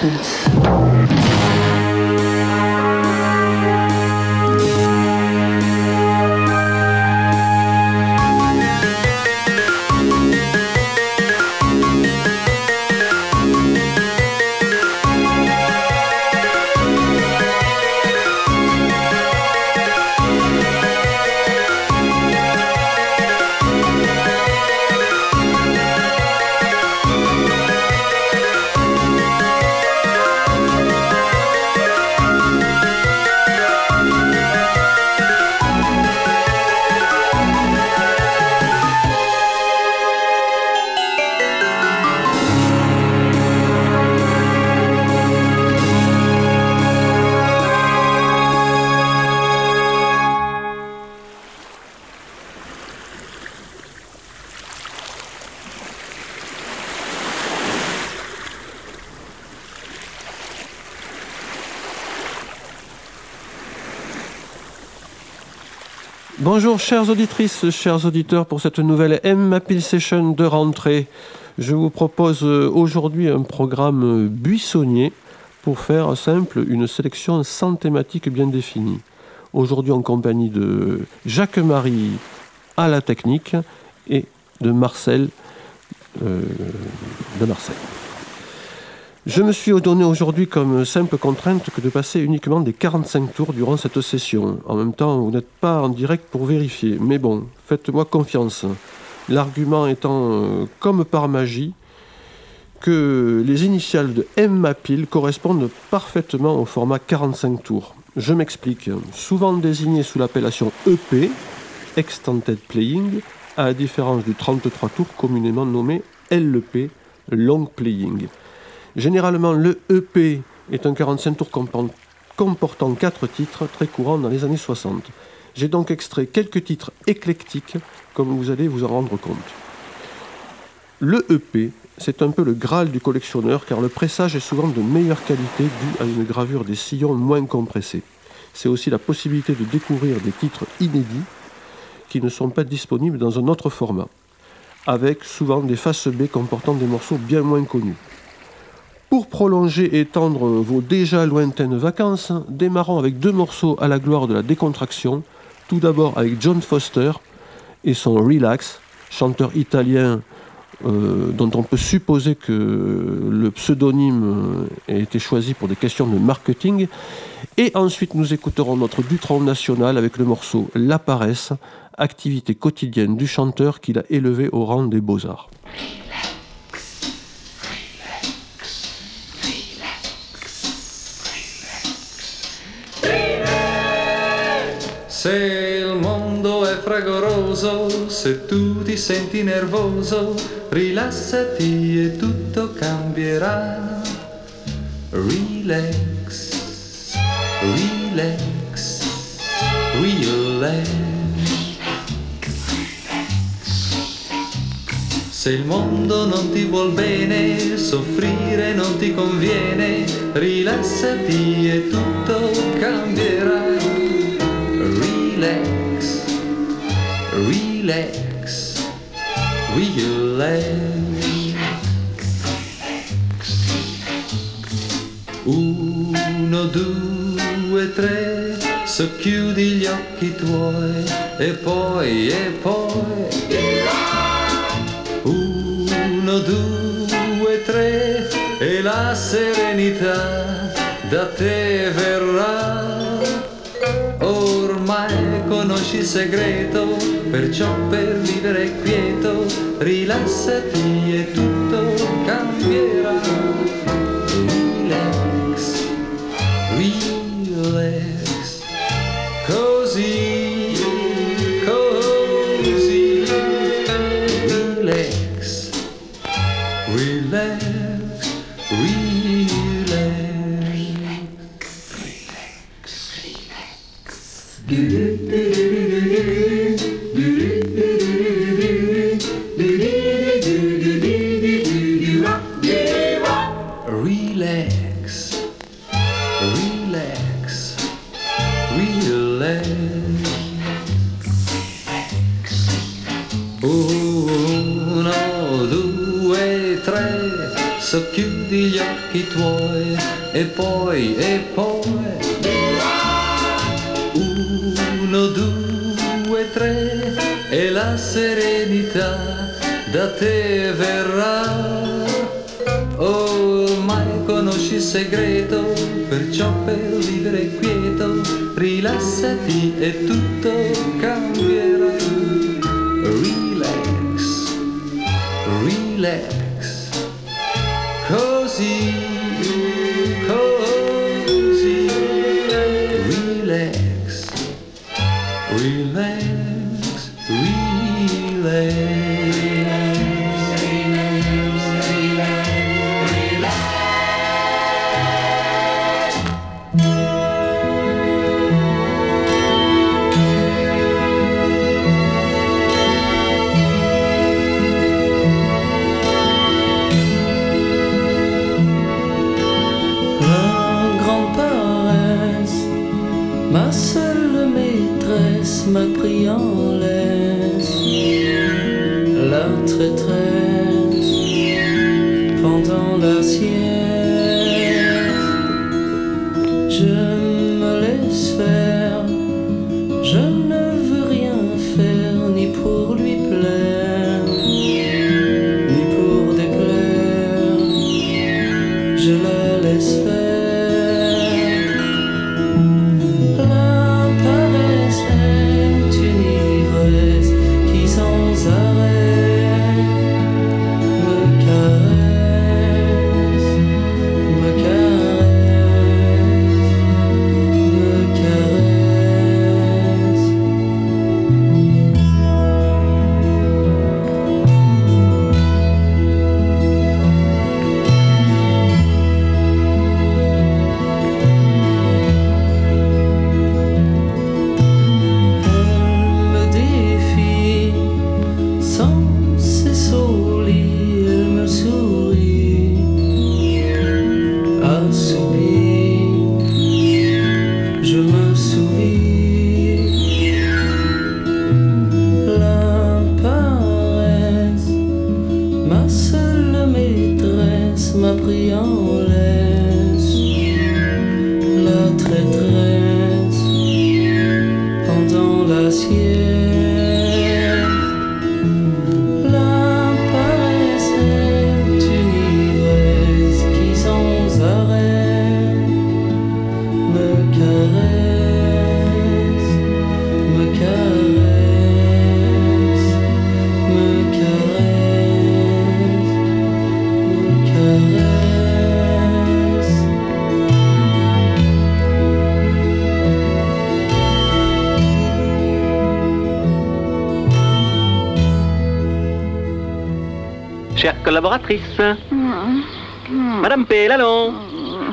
passionate. Bonjour chères auditrices, chers auditeurs pour cette nouvelle M Appeal Session de rentrée. Je vous propose euh, aujourd'hui un programme buissonnier pour faire simple une sélection sans thématique bien définie. Aujourd'hui en compagnie de Jacques-Marie à la technique et de Marcel euh, de Marseille. Je me suis donné aujourd'hui comme simple contrainte que de passer uniquement des 45 tours durant cette session. En même temps, vous n'êtes pas en direct pour vérifier. Mais bon, faites-moi confiance. L'argument étant, euh, comme par magie, que les initiales de M correspondent parfaitement au format 45 tours. Je m'explique. Souvent désigné sous l'appellation EP, Extended Playing, à la différence du 33 tours communément nommé LP, Long Playing. Généralement, le EP est un 45 tours comportant 4 titres très courants dans les années 60. J'ai donc extrait quelques titres éclectiques, comme vous allez vous en rendre compte. Le EP, c'est un peu le Graal du collectionneur, car le pressage est souvent de meilleure qualité dû à une gravure des sillons moins compressés. C'est aussi la possibilité de découvrir des titres inédits qui ne sont pas disponibles dans un autre format, avec souvent des faces B comportant des morceaux bien moins connus. Pour prolonger et étendre vos déjà lointaines vacances, démarrons avec deux morceaux à la gloire de la décontraction. Tout d'abord avec John Foster et son Relax, chanteur italien euh, dont on peut supposer que le pseudonyme a été choisi pour des questions de marketing. Et ensuite, nous écouterons notre Dutron national avec le morceau La Paresse, activité quotidienne du chanteur qu'il a élevé au rang des beaux-arts. Se il mondo è fragoroso, se tu ti senti nervoso, rilassati e tutto cambierà. Relax, relax, relax. Se il mondo non ti vuol bene, soffrire non ti conviene, rilassati e tutto cambierà relax, relax, relax. Uno, due, tre, socchiudi gli occhi tuoi e poi, e poi. Uno, due, tre e la serenità da te verrà conosci il segreto, perciò per vivere quieto, rilassati e tutto cambierà. E poi, e poi uno, due, tre e la serenità da te verrà. Ormai conosci il segreto perciò per vivere quieto rilassati e tutto cambierà Chère collaboratrice, Madame P, allons.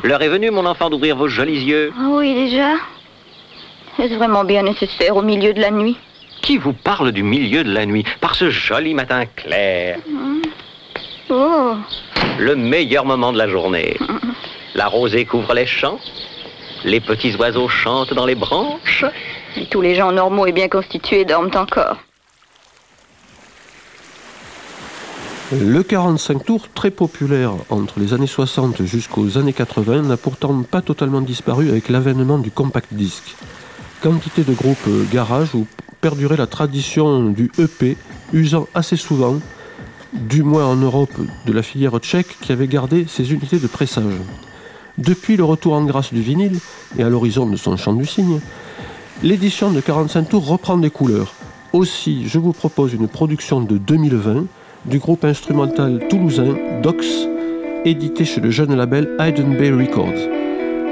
L'heure est venue, mon enfant, d'ouvrir vos jolis yeux. Ah oui, déjà Est-ce vraiment bien nécessaire au milieu de la nuit? Qui vous parle du milieu de la nuit? Par ce joli matin clair Oh, Le meilleur moment de la journée. La rosée couvre les champs. Les petits oiseaux chantent dans les branches. et tous les gens normaux et bien constitués dorment encore. Le 45 tours, très populaire entre les années 60 jusqu'aux années 80, n'a pourtant pas totalement disparu avec l'avènement du compact disc. Quantité de groupes garage où perdurait la tradition du EP, usant assez souvent, du moins en Europe, de la filière tchèque qui avait gardé ses unités de pressage. Depuis le retour en grâce du vinyle, et à l'horizon de son chant du cygne, l'édition de 45 tours reprend des couleurs. Aussi, je vous propose une production de 2020 du groupe instrumental toulousain Dox, édité chez le jeune label Hidden Bay Records.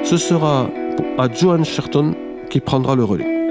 Ce sera à Johan Sherton qui prendra le relais.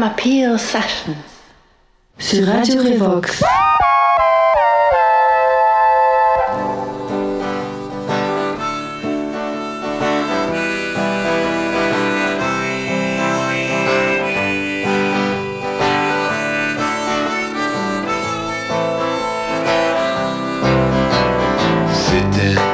Femme à pire sessions sur Radio Revox. C'était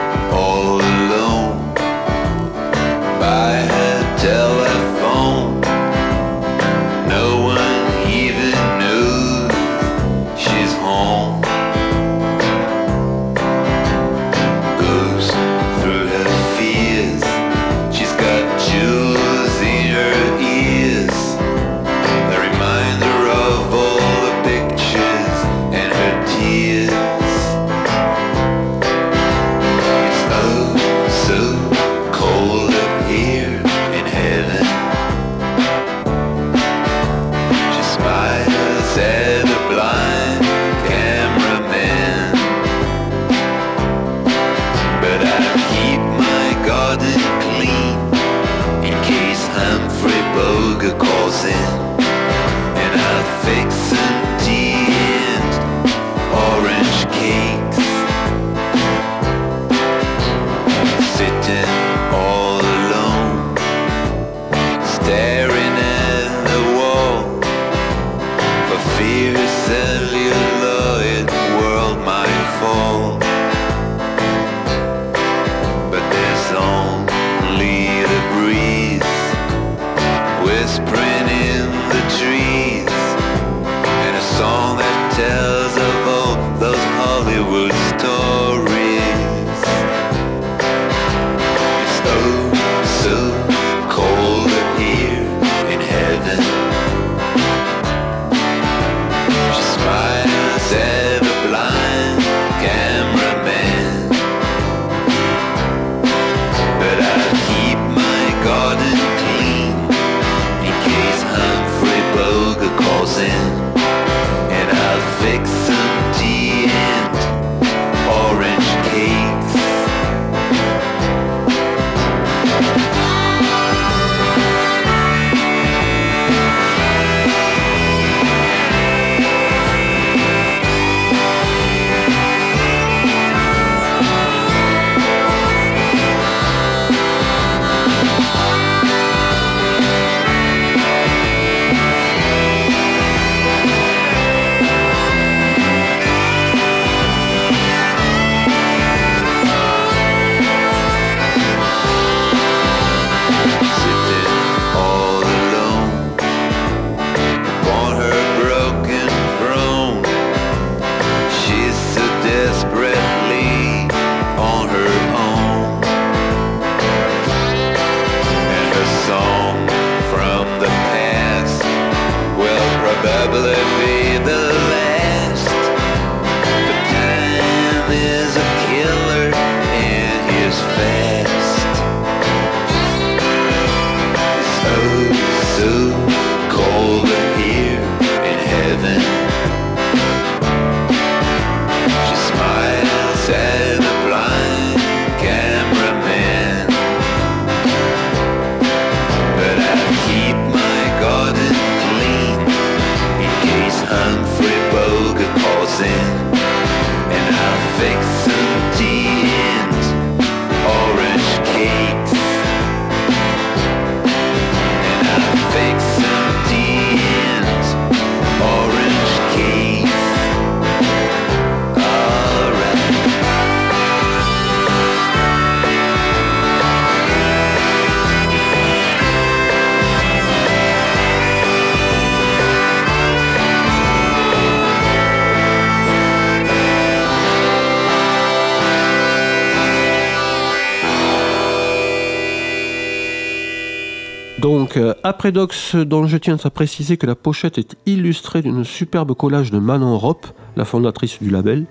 Après Dox, dont je tiens à préciser que la pochette est illustrée d'une superbe collage de Manon Rop, la fondatrice du label,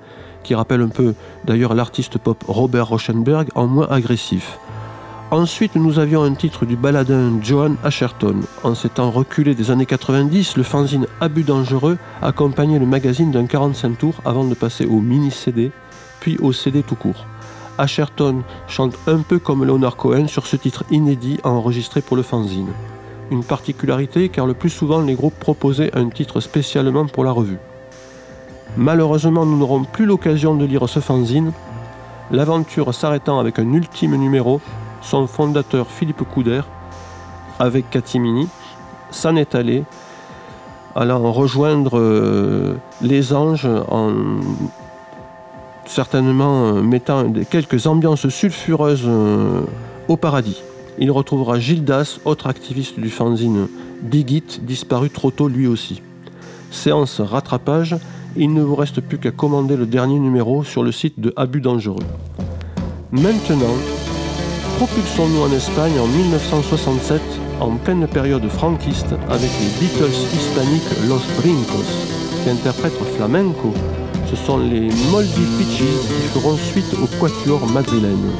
qui rappelle un peu d'ailleurs l'artiste pop Robert Rauschenberg en moins agressif. Ensuite, nous avions un titre du baladin Johan Asherton. En ces temps reculés des années 90, le fanzine Abus Dangereux accompagnait le magazine d'un 45 tours avant de passer au mini-CD, puis au CD tout court. Asherton chante un peu comme Leonard Cohen sur ce titre inédit enregistré pour le fanzine une particularité car le plus souvent les groupes proposaient un titre spécialement pour la revue. Malheureusement, nous n'aurons plus l'occasion de lire ce fanzine, l'aventure s'arrêtant avec un ultime numéro, son fondateur Philippe Couder, avec Katimini, s'en est allé, allant rejoindre euh, les anges en certainement euh, mettant quelques ambiances sulfureuses euh, au paradis. Il retrouvera Gildas, autre activiste du fanzine Digit, disparu trop tôt lui aussi. Séance rattrapage, il ne vous reste plus qu'à commander le dernier numéro sur le site de Abus Dangereux. Maintenant, propulsons-nous en Espagne en 1967, en pleine période franquiste, avec les Beatles hispaniques Los Brincos, qui interprètent flamenco. Ce sont les Moldy Peaches qui feront suite au quatuor madrilène.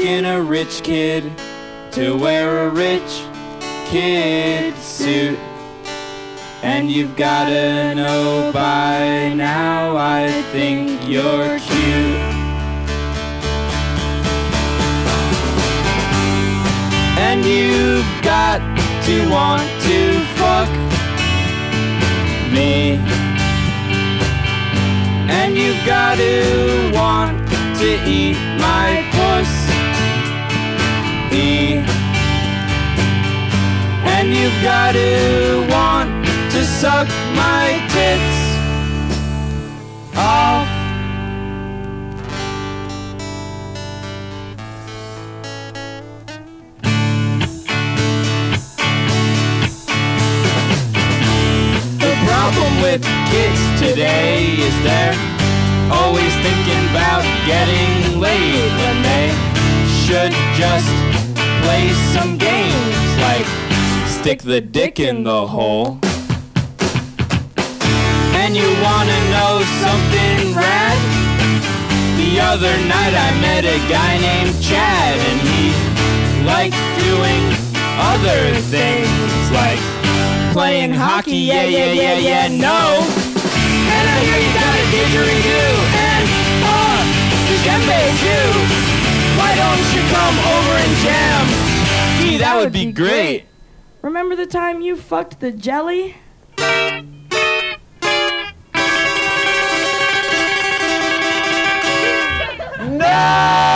Gotta a rich kid to wear a rich kid suit. And you've gotta know by now, I think you're cute. And you've got to want to fuck me. And you've got to want to eat You've got to want to suck my tits off. The problem with kids today is they're always thinking about getting stick the dick in the hole. And you wanna know something rad? The other night I met a guy named Chad and he liked doing other things like playing hockey, yeah, yeah, yeah, yeah, no. And I hear you got a didgeridoo and uh, djembe too. Why don't you come over and jam? Gee, that would be great. Remember the time you fucked the jelly? No!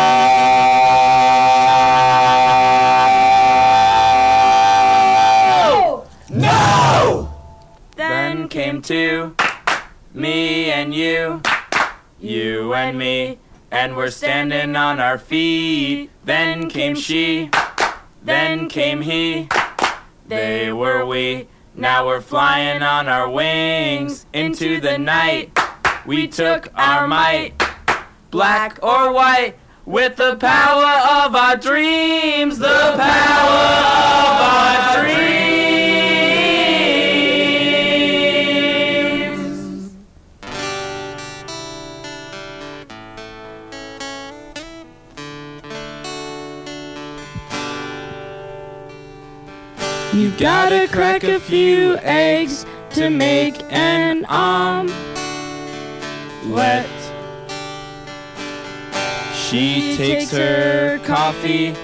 came to me and you, you and me, and we're standing on our feet. Then came she, then came he they were we. Now we're flying on our wings into the night. We took our might, black or white, with the power of our dreams, the power of our dreams. You gotta crack a few eggs to make an omelet. She takes her coffee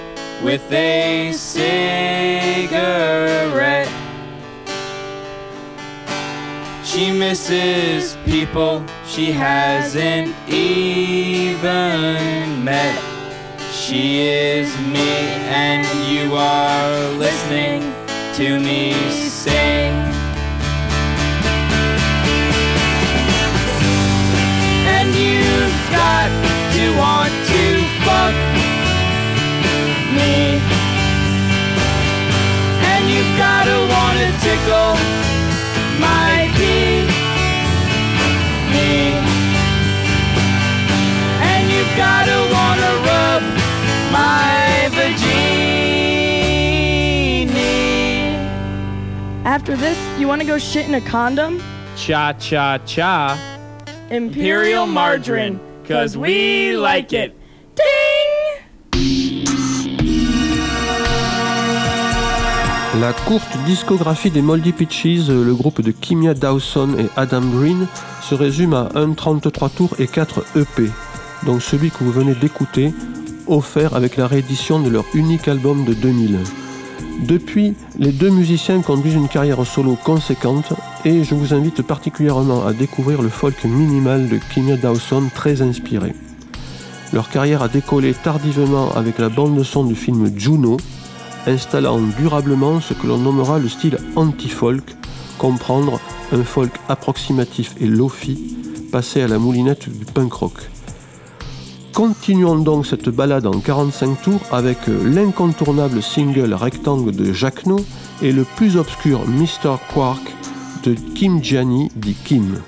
with a cigarette. She misses people she hasn't even met. She is me, and you are listening to me sing. And you've got to want to fuck me. And you've got to want to tickle my pee. Me. And you've got to want to rub my vagina. After this, you want to go shit in a condom? Cha cha cha. Imperial margarine, cause we like it. La courte discographie des Moldy Peaches, le groupe de Kimia Dawson et Adam Green, se résume à 1 33 tours et 4 EP, donc celui que vous venez d'écouter, offert avec la réédition de leur unique album de 2000. Depuis, les deux musiciens conduisent une carrière solo conséquente et je vous invite particulièrement à découvrir le folk minimal de Kimia Dawson très inspiré. Leur carrière a décollé tardivement avec la bande-son du film Juno, installant durablement ce que l'on nommera le style anti-folk, comprendre un folk approximatif et lofi, passé à la moulinette du punk rock. Continuons donc cette balade en 45 tours avec l'incontournable single rectangle de Jacques No et le plus obscur Mr. Quark de Kim Gianni dit Kim.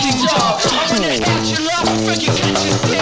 fucking job. I'm gonna catch you up, freaking catch you.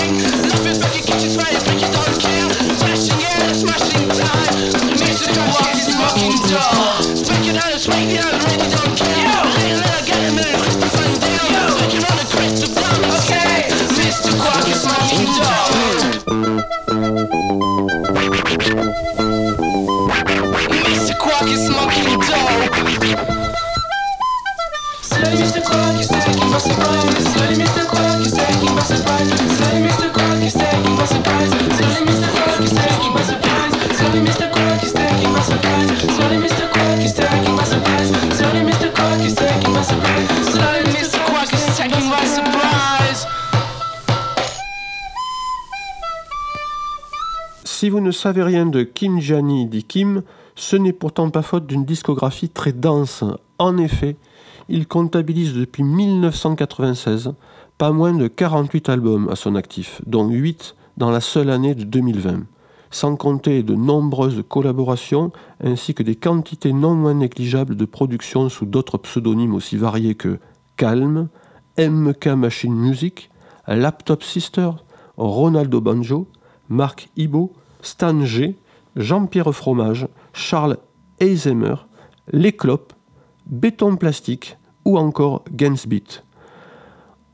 Ne rien de Kim Jani dit Kim, ce n'est pourtant pas faute d'une discographie très dense. En effet, il comptabilise depuis 1996 pas moins de 48 albums à son actif, dont 8 dans la seule année de 2020, sans compter de nombreuses collaborations ainsi que des quantités non moins négligeables de productions sous d'autres pseudonymes aussi variés que Calm, MK Machine Music, Laptop Sister, Ronaldo Banjo, Marc Ibo, Stan G, Jean-Pierre Fromage, Charles Eisemer, Les Clopes, Béton Plastique ou encore Gainsbeat.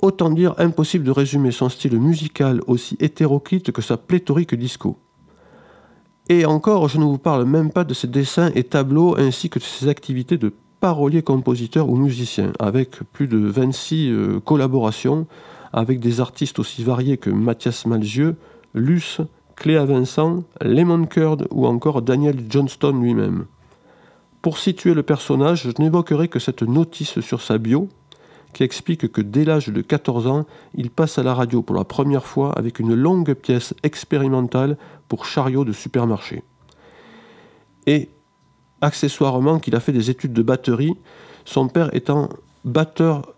Autant dire impossible de résumer son style musical aussi hétéroclite que sa pléthorique disco. Et encore, je ne vous parle même pas de ses dessins et tableaux ainsi que de ses activités de parolier, compositeur ou musicien, avec plus de 26 euh, collaborations avec des artistes aussi variés que Mathias Malzieu, Luce, Cléa Vincent, Lemon Curd ou encore Daniel Johnston lui-même. Pour situer le personnage, je n'évoquerai que cette notice sur sa bio, qui explique que dès l'âge de 14 ans, il passe à la radio pour la première fois avec une longue pièce expérimentale pour chariot de supermarché. Et accessoirement qu'il a fait des études de batterie, son père étant batteur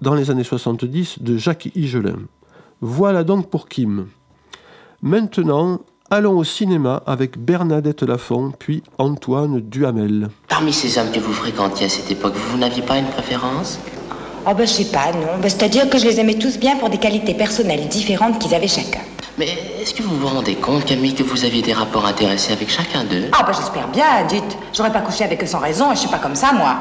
dans les années 70 de Jacques Higelin. Voilà donc pour Kim. Maintenant, allons au cinéma avec Bernadette Lafont, puis Antoine Duhamel. Parmi ces hommes que vous fréquentiez à cette époque, vous n'aviez pas une préférence? Oh ben je sais pas, non. Ben, C'est-à-dire que je les aimais tous bien pour des qualités personnelles différentes qu'ils avaient chacun. Mais est-ce que vous vous rendez compte, Camille, que vous aviez des rapports intéressés avec chacun d'eux? Ah ben j'espère bien, dites. J'aurais pas couché avec eux sans raison et je suis pas comme ça, moi.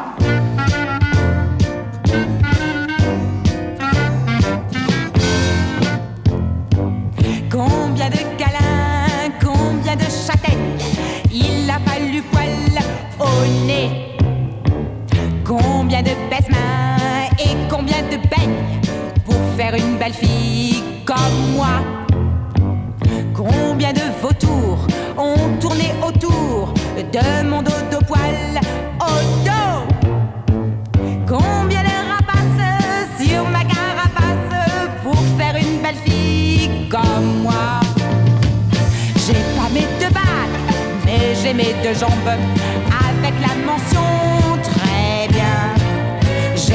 Combien de baise-mains et combien de beignes Pour faire une belle fille comme moi? Combien de vautours ont tourné autour de mon dodo poil au dos? Combien de rapaces sur ma carapace pour faire une belle fille comme moi? J'ai pas mes deux bacs, mais j'ai mes deux jambes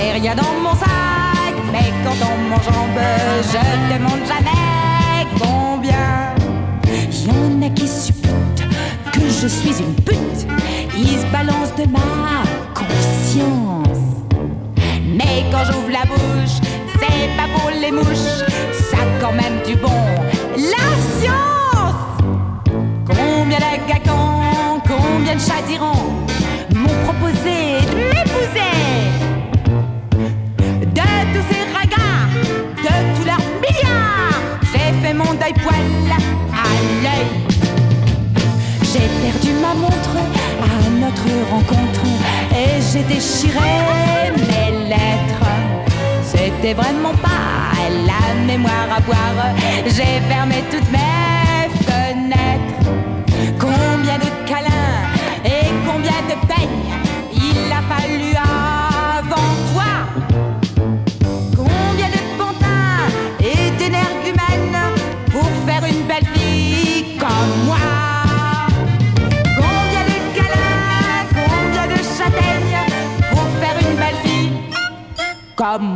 J'ai rien dans mon sac, mais quand on m'enjambe, je demande jamais combien. Y en a qui supputent que je suis une pute, ils se balancent de ma conscience. Mais quand j'ouvre la bouche, c'est pas pour les mouches, ça quand même du bon. La science Combien de combien de chadirants J'ai perdu ma montre à notre rencontre et j'ai déchiré mes lettres. C'était vraiment pas la mémoire à boire. J'ai fermé toutes mes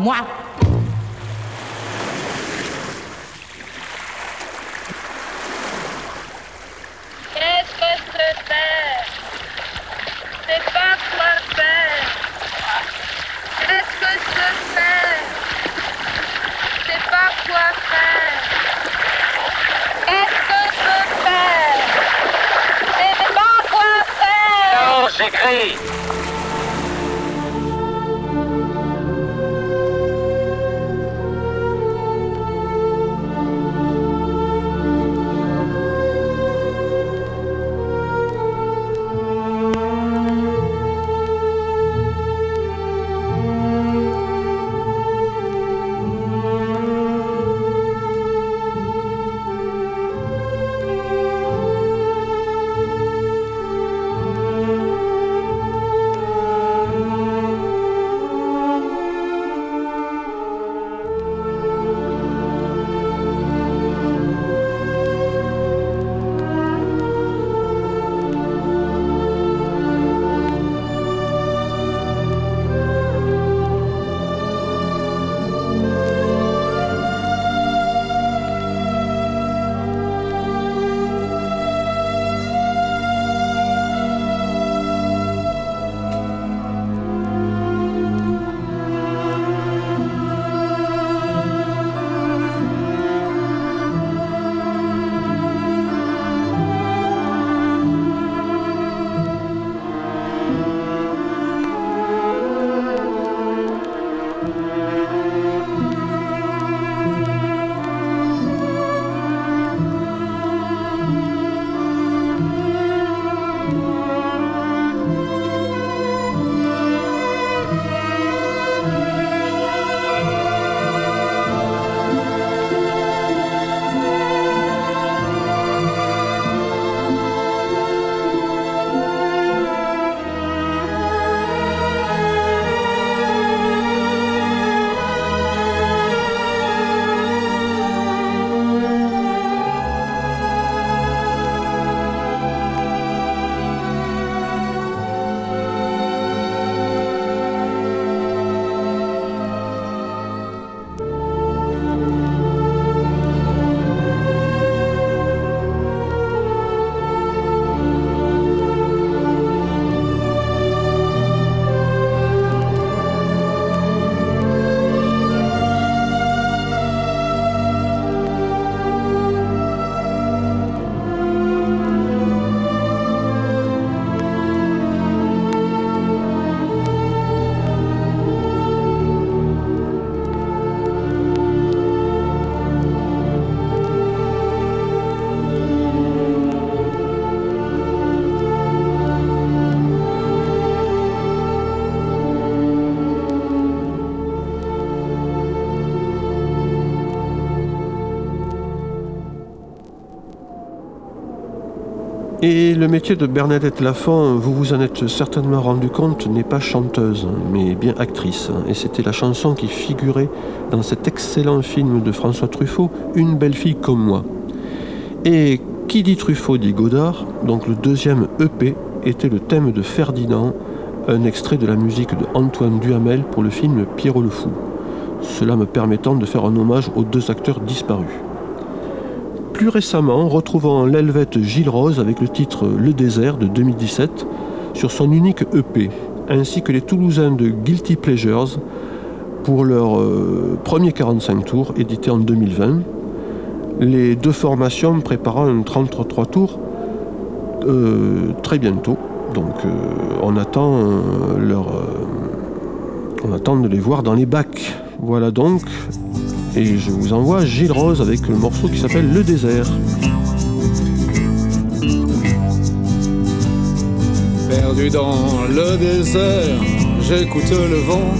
moi. Qu'est-ce que je faire? C'est pas quoi faire. Qu'est-ce que je fais C'est pas quoi faire. Qu'est-ce que je fais C'est pas quoi faire. Non, j'écris Et le métier de Bernadette Lafont, vous vous en êtes certainement rendu compte, n'est pas chanteuse, mais bien actrice. Et c'était la chanson qui figurait dans cet excellent film de François Truffaut, Une belle fille comme moi. Et qui dit Truffaut dit Godard, donc le deuxième EP était le thème de Ferdinand, un extrait de la musique de Antoine Duhamel pour le film Pierrot le Fou. Cela me permettant de faire un hommage aux deux acteurs disparus. Plus récemment, retrouvons l'Helvète Gilles Rose avec le titre Le désert de 2017 sur son unique EP, ainsi que les Toulousains de Guilty Pleasures pour leur euh, premier 45 tours édité en 2020. Les deux formations préparant un 33 tours euh, très bientôt. Donc euh, on attend leur, on attend de les voir dans les bacs. Voilà donc. Et je vous envoie Gilles Rose avec le morceau qui s'appelle Le désert. Perdu dans le désert, j'écoute le vent,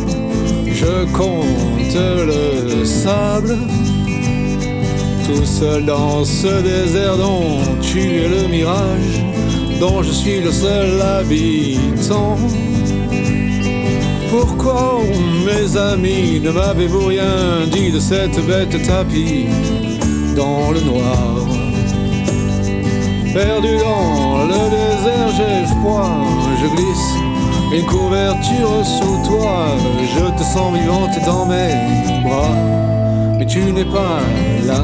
je compte le sable. Tout seul dans ce désert dont tu es le mirage, dont je suis le seul habitant. Pourquoi mes amis ne m'avez-vous rien dit de cette bête tapis dans le noir Perdu dans le désert, j'ai froid, je glisse une couverture sous toi, je te sens vivante dans mes bras, mais tu n'es pas là.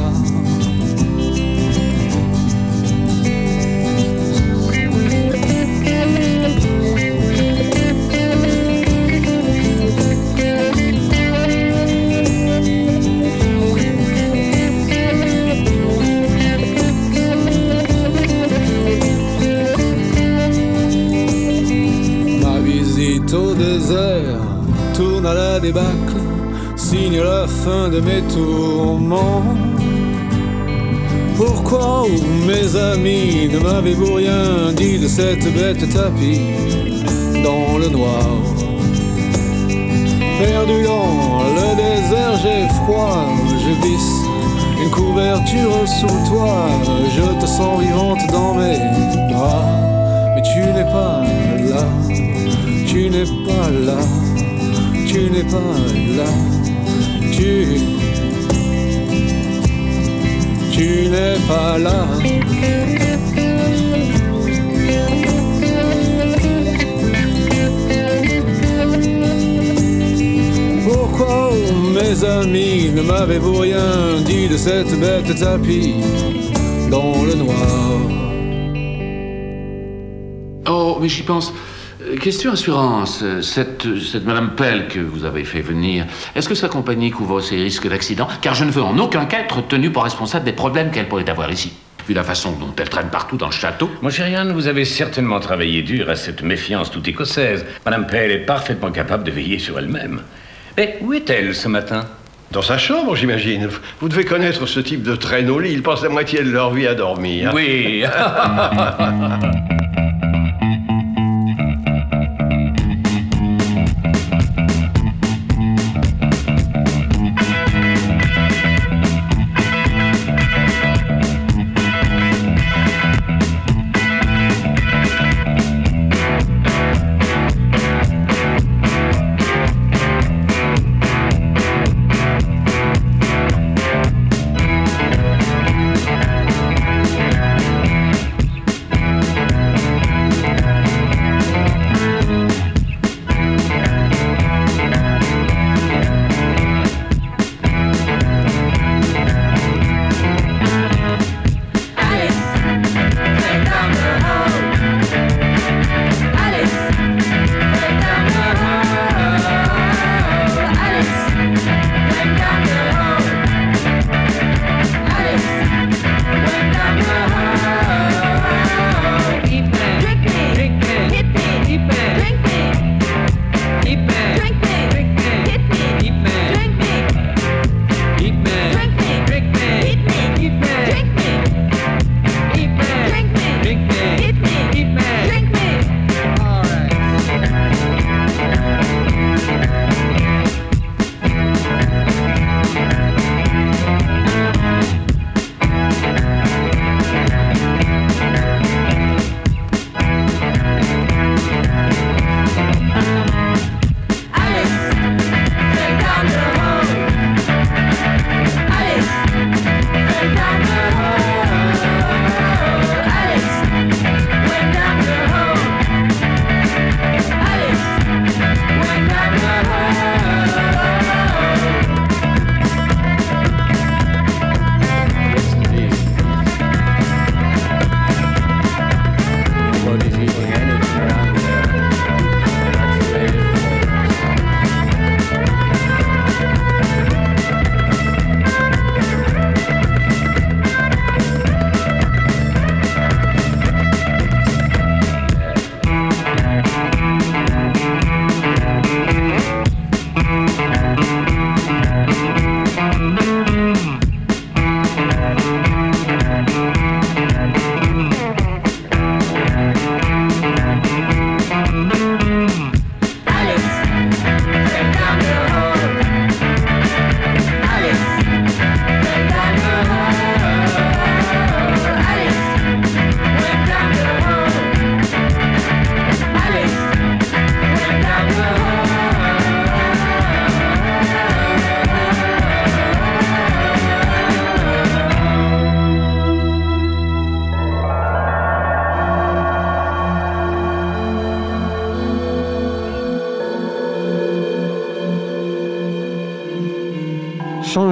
De mes tourments. Pourquoi, mes amis, ne m'avez-vous rien dit de cette bête tapis dans le noir? Perdu dans le désert, j'ai froid, je glisse une couverture sous toi, je te sens vivante dans mes bras, mais tu n'es pas là, tu n'es pas là, tu n'es pas là, tu, n'es pas là. Pourquoi, mes amis, ne m'avez-vous rien dit de cette bête tapis dans le noir? Oh, mais j'y pense. Euh, Question assurance, cette, cette Madame Pell que vous avez fait venir, est-ce que sa compagnie couvre ces risques d'accident? Car je ne veux en aucun cas être tenu pour responsable des problèmes qu'elle pourrait avoir ici, vu la façon dont elle traîne partout dans le château. Mon cher Yann, vous avez certainement travaillé dur à cette méfiance toute écossaise. Madame Pell est parfaitement capable de veiller sur elle-même. Mais où est-elle ce matin? Dans sa chambre, j'imagine. Vous devez connaître ce type de traîneau au lit. Ils passent la moitié de leur vie à dormir. Oui.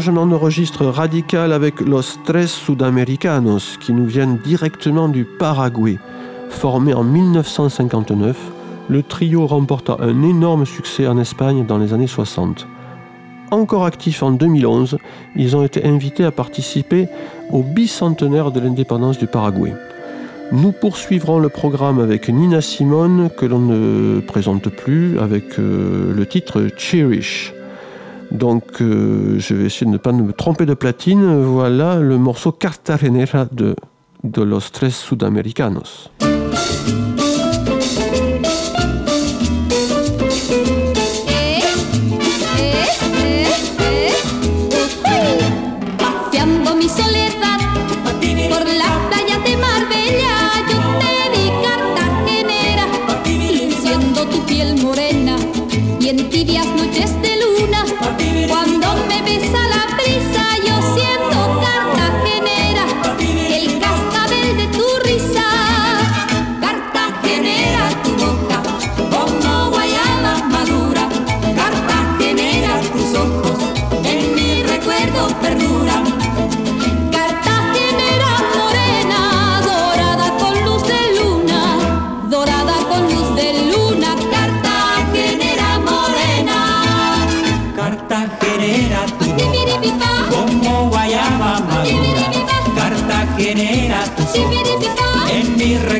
largement de registre radical avec Los Tres Sudamericanos, qui nous viennent directement du Paraguay. Formé en 1959, le trio remporta un énorme succès en Espagne dans les années 60. Encore actifs en 2011, ils ont été invités à participer au bicentenaire de l'indépendance du Paraguay. Nous poursuivrons le programme avec Nina Simone, que l'on ne présente plus, avec euh, le titre Cherish. Donc euh, je vais essayer de ne pas me tromper de platine. Voilà le morceau Cartagenera de, de Los Tres Sudamericanos.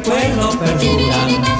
cuello perdura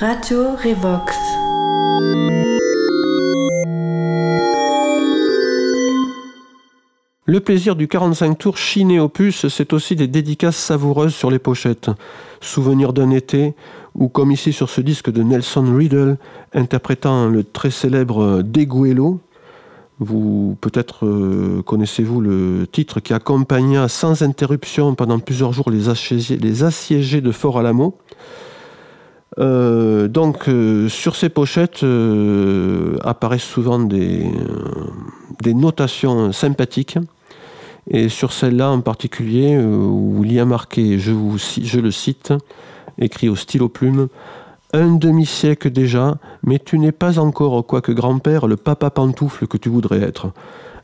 Radio Revox. Le plaisir du 45 tours chiné opus, c'est aussi des dédicaces savoureuses sur les pochettes. Souvenir d'un été, ou comme ici sur ce disque de Nelson Riddle, interprétant le très célèbre Deguelo. Vous peut-être euh, connaissez-vous le titre qui accompagna sans interruption pendant plusieurs jours les assiégés de Fort Alamo. Euh, donc euh, sur ces pochettes euh, apparaissent souvent des, notations sympathiques. Et sur celle-là en particulier, où il y a marqué, je, je le cite, écrit au stylo plume, un demi-siècle déjà, mais tu n'es pas encore, quoique grand-père, le papa pantoufle que tu voudrais être.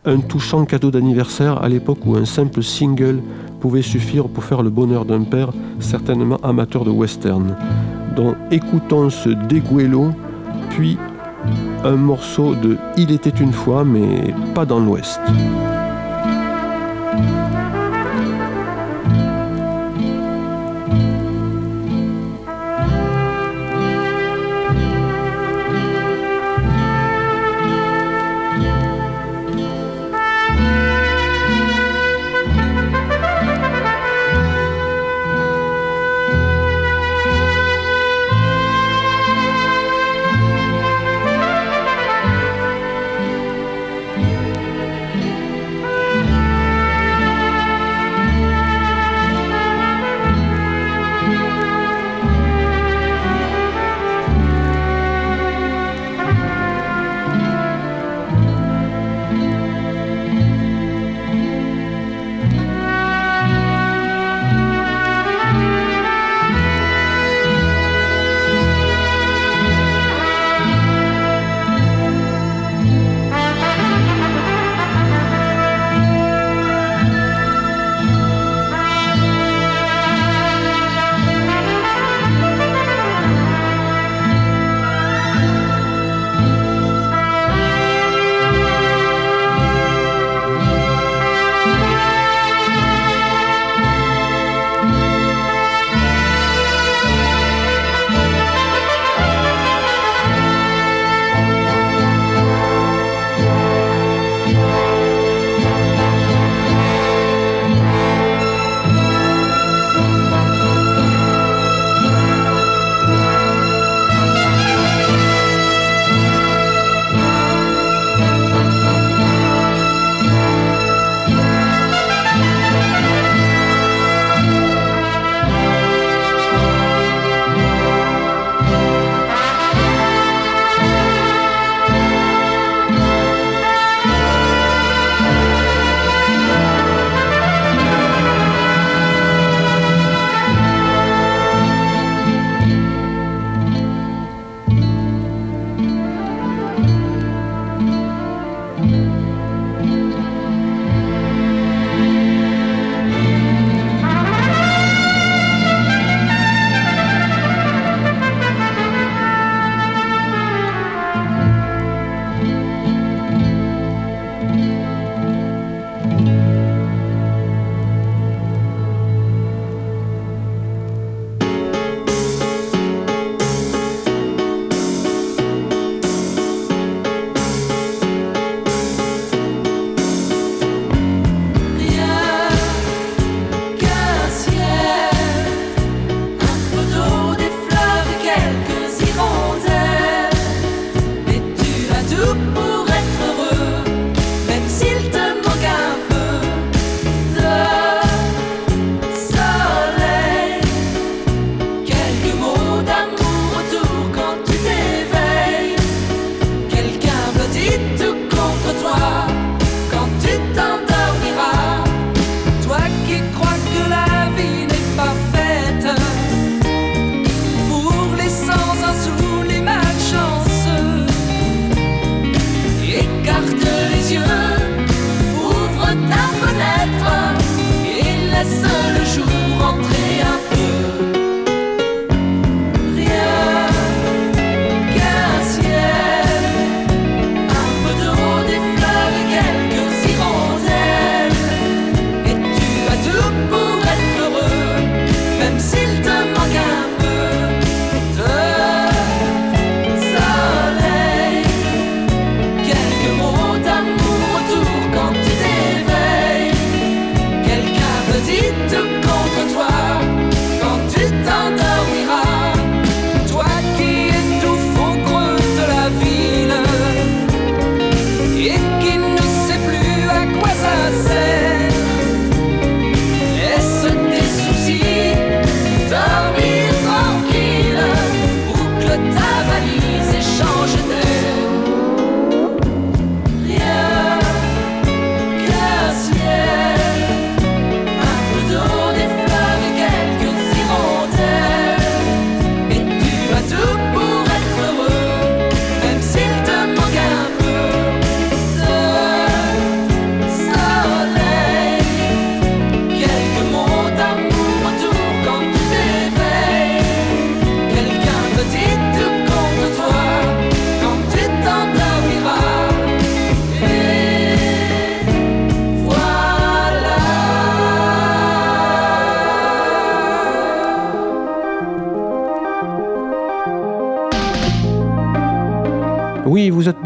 Un touchant cadeau d'anniversaire à l'époque où un simple single pouvait suffire pour faire le bonheur d'un père, certainement amateur de western. Donc écoutons ce Deguelo, puis un morceau de Il était une fois, mais pas dans l'Ouest.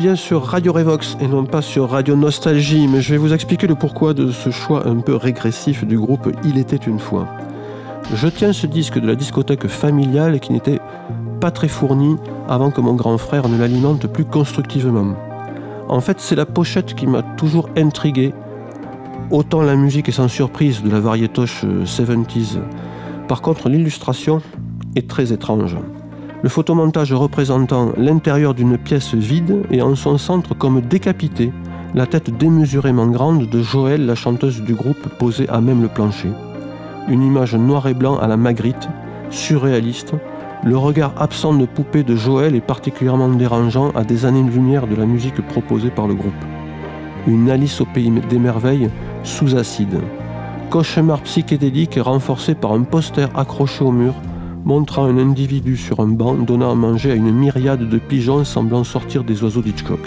Bien sur Radio Revox et non pas sur Radio Nostalgie, mais je vais vous expliquer le pourquoi de ce choix un peu régressif du groupe Il était une fois. Je tiens ce disque de la discothèque familiale qui n'était pas très fourni avant que mon grand frère ne l'alimente plus constructivement. En fait, c'est la pochette qui m'a toujours intrigué. Autant la musique est sans surprise de la variétoche euh, 70s. Par contre, l'illustration est très étrange. Le photomontage représentant l'intérieur d'une pièce vide et en son centre comme décapité, la tête démesurément grande de Joël, la chanteuse du groupe, posée à même le plancher. Une image noir et blanc à la Magritte, surréaliste. Le regard absent de poupée de Joël est particulièrement dérangeant à des années-lumière de la musique proposée par le groupe. Une Alice au pays des merveilles sous acide. Cauchemar psychédélique renforcé par un poster accroché au mur montrant un individu sur un banc donnant à manger à une myriade de pigeons semblant sortir des oiseaux d'Hitchcock.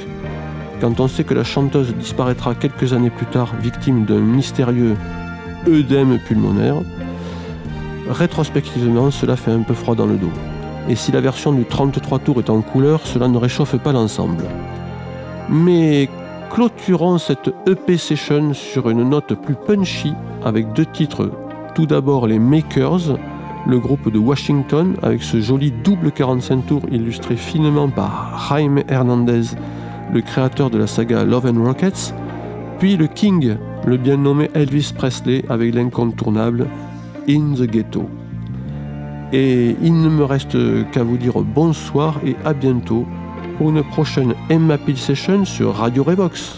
Quand on sait que la chanteuse disparaîtra quelques années plus tard victime d'un mystérieux œdème pulmonaire, rétrospectivement cela fait un peu froid dans le dos. Et si la version du 33 tours est en couleur, cela ne réchauffe pas l'ensemble. Mais clôturons cette EP session sur une note plus punchy avec deux titres. Tout d'abord les Makers, le groupe de Washington avec ce joli double 45 tours illustré finement par Jaime Hernandez, le créateur de la saga Love and Rockets, puis le King, le bien nommé Elvis Presley avec l'incontournable In the Ghetto. Et il ne me reste qu'à vous dire bonsoir et à bientôt pour une prochaine Emma Peel Session sur Radio Revox.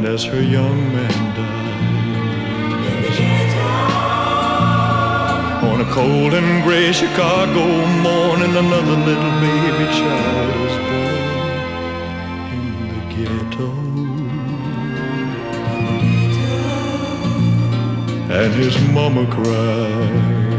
And as her young man died. On a cold and gray Chicago morning, another little baby child is born in the ghetto. And his mama cried.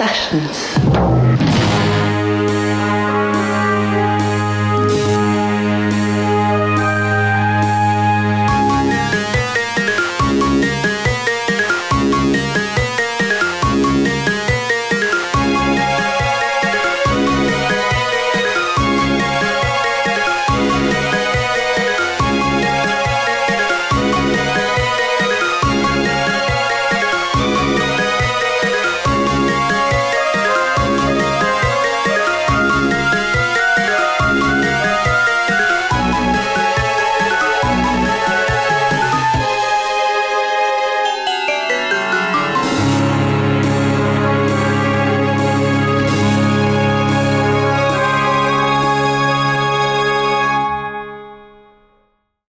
Erachtens